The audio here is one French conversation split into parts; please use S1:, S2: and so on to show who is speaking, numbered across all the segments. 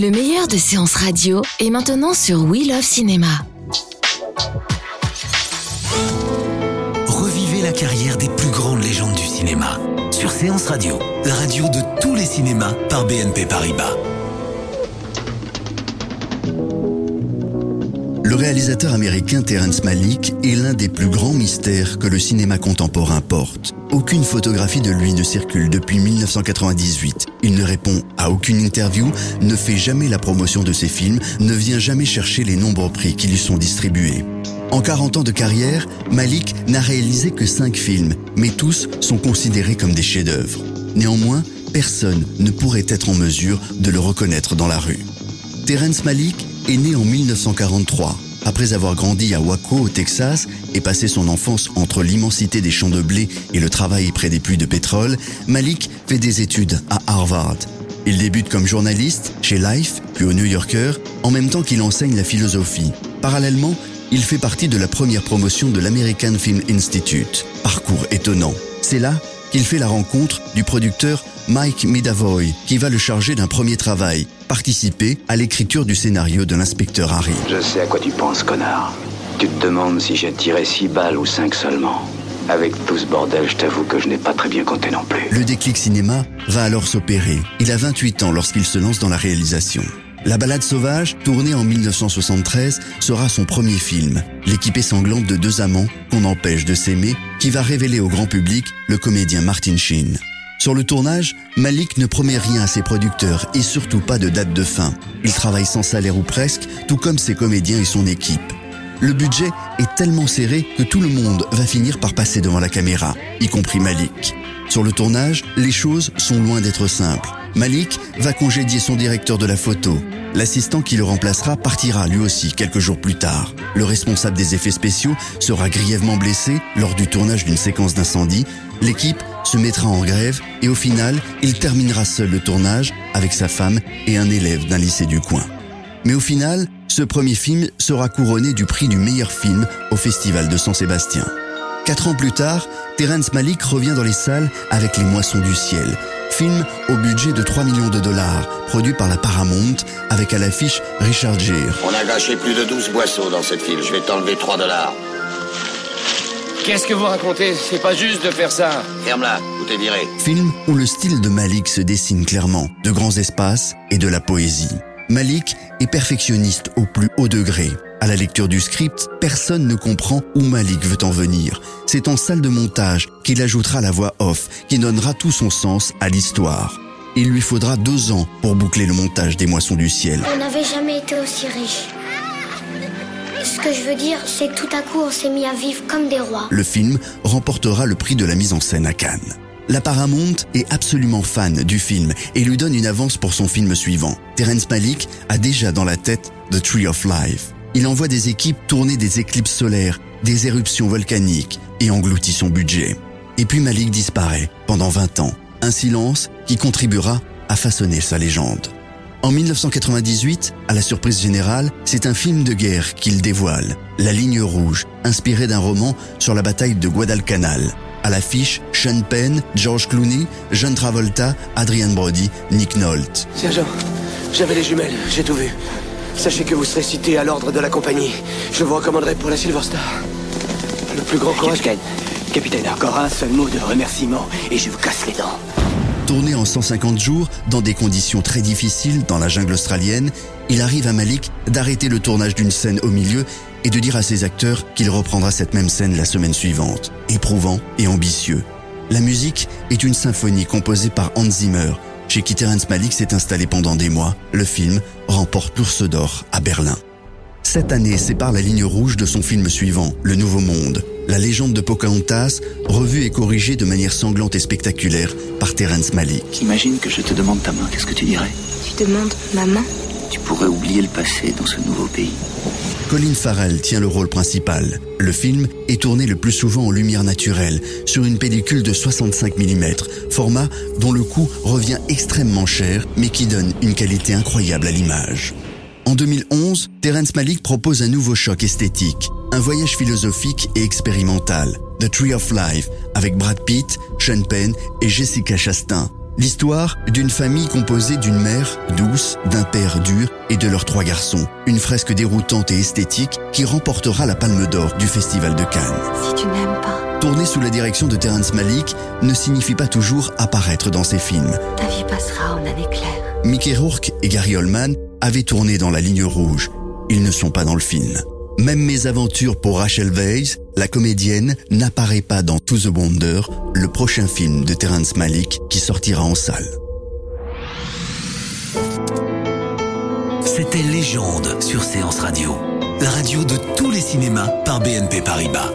S1: Le meilleur de séances radio est maintenant sur We Love Cinéma.
S2: Revivez la carrière des plus grandes légendes du cinéma sur Séance Radio, la radio de tous les cinémas par BNP Paribas.
S3: Le réalisateur américain Terrence Malick est l'un des plus grands mystères que le cinéma contemporain porte. Aucune photographie de lui ne circule depuis 1998. Il ne répond à aucune interview, ne fait jamais la promotion de ses films, ne vient jamais chercher les nombreux prix qui lui sont distribués. En 40 ans de carrière, Malik n'a réalisé que 5 films, mais tous sont considérés comme des chefs-d'œuvre. Néanmoins, personne ne pourrait être en mesure de le reconnaître dans la rue. Terrence Malick est né en 1943. Après avoir grandi à Waco, au Texas, et passé son enfance entre l'immensité des champs de blé et le travail près des puits de pétrole, Malik fait des études à Harvard. Il débute comme journaliste chez Life, puis au New Yorker, en même temps qu'il enseigne la philosophie. Parallèlement, il fait partie de la première promotion de l'American Film Institute. Parcours étonnant. C'est là qu'il fait la rencontre du producteur Mike Midavoy, qui va le charger d'un premier travail, participer à l'écriture du scénario de l'inspecteur Harry.
S4: Je sais à quoi tu penses, connard. Tu te demandes si j'ai tiré six balles ou cinq seulement. Avec tout ce bordel, je t'avoue que je n'ai pas très bien compté non plus.
S3: Le déclic cinéma va alors s'opérer. Il a 28 ans lorsqu'il se lance dans la réalisation. La balade sauvage, tournée en 1973, sera son premier film. L'équipée sanglante de deux amants qu'on empêche de s'aimer, qui va révéler au grand public le comédien Martin Sheen. Sur le tournage, Malik ne promet rien à ses producteurs et surtout pas de date de fin. Il travaille sans salaire ou presque, tout comme ses comédiens et son équipe. Le budget est tellement serré que tout le monde va finir par passer devant la caméra, y compris Malik. Sur le tournage, les choses sont loin d'être simples. Malik va congédier son directeur de la photo. L'assistant qui le remplacera partira lui aussi quelques jours plus tard. Le responsable des effets spéciaux sera grièvement blessé lors du tournage d'une séquence d'incendie. L'équipe se mettra en grève et au final, il terminera seul le tournage avec sa femme et un élève d'un lycée du coin. Mais au final, ce premier film sera couronné du prix du meilleur film au Festival de San Sébastien. Quatre ans plus tard, Terrence Malick revient dans les salles avec Les Moissons du Ciel, film au budget de 3 millions de dollars, produit par la Paramount, avec à l'affiche Richard Gere.
S5: On a gâché plus de 12 boisseaux dans cette file. Je vais t'enlever 3 dollars.
S6: Qu'est-ce que vous racontez? C'est pas juste de faire ça.
S5: Ferme-la, tout est viré.
S3: Film où le style de Malik se dessine clairement, de grands espaces et de la poésie. Malik est perfectionniste au plus haut degré. À la lecture du script, personne ne comprend où Malik veut en venir. C'est en salle de montage qu'il ajoutera la voix off qui donnera tout son sens à l'histoire. Il lui faudra deux ans pour boucler le montage des Moissons du Ciel.
S7: On n'avait jamais été aussi riche. Ce que je veux dire, c'est que tout à coup, on s'est mis à vivre comme des rois.
S3: Le film remportera le prix de la mise en scène à Cannes. La Paramount est absolument fan du film et lui donne une avance pour son film suivant. Terence Malick a déjà dans la tête The Tree of Life. Il envoie des équipes tourner des éclipses solaires, des éruptions volcaniques et engloutit son budget. Et puis Malik disparaît pendant 20 ans. Un silence qui contribuera à façonner sa légende. En 1998, à la surprise générale, c'est un film de guerre qu'il dévoile, La ligne rouge, inspiré d'un roman sur la bataille de Guadalcanal. À l'affiche, Sean Penn, George Clooney, John Travolta, Adrian Brody, Nick Nolte.
S6: Sergent, j'avais les jumelles, j'ai tout vu. Sachez que vous serez cité à l'ordre de la compagnie. Je vous recommanderai pour la Silver Star. Le plus grand courage.
S8: Capitaine, capitaine, encore un seul mot de remerciement et je vous casse les dents.
S3: Tourné en 150 jours, dans des conditions très difficiles dans la jungle australienne, il arrive à Malik d'arrêter le tournage d'une scène au milieu et de dire à ses acteurs qu'il reprendra cette même scène la semaine suivante. Éprouvant et ambitieux. La musique est une symphonie composée par Hans Zimmer, chez qui Terrence Malick s'est installé pendant des mois. Le film remporte l'Ours d'Or à Berlin. Cette année sépare la ligne rouge de son film suivant, Le Nouveau Monde. La légende de Pocahontas, revue et corrigée de manière sanglante et spectaculaire par Terence Malick.
S8: Imagine que je te demande ta main, qu'est-ce que tu dirais?
S7: Tu demandes ma main?
S8: Tu pourrais oublier le passé dans ce nouveau pays.
S3: Colin Farrell tient le rôle principal. Le film est tourné le plus souvent en lumière naturelle, sur une pellicule de 65 mm, format dont le coût revient extrêmement cher, mais qui donne une qualité incroyable à l'image. En 2011, Terence Malick propose un nouveau choc esthétique, un voyage philosophique et expérimental, The Tree of Life, avec Brad Pitt, Sean Penn et Jessica Chastain. L'histoire d'une famille composée d'une mère douce, d'un père dur et de leurs trois garçons. Une fresque déroutante et esthétique qui remportera la Palme d'Or du Festival de Cannes.
S7: Si tu n'aimes pas,
S3: Tourner sous la direction de Terence Malick ne signifie pas toujours apparaître dans ses films.
S7: ta vie passera en année claire.
S3: Mickey Rourke et Gary Oldman avaient tourné dans La Ligne Rouge. Ils ne sont pas dans le film. Même mes aventures pour Rachel Weisz, la comédienne, n'apparaît pas dans To the Wonder, le prochain film de Terence Malick qui sortira en salle.
S2: C'était Légende sur Séance Radio. La radio de tous les cinémas par BNP Paribas.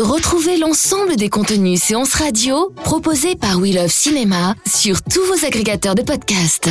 S1: Retrouvez l'ensemble des contenus séances radio proposés par We Love Cinéma sur tous vos agrégateurs de podcasts.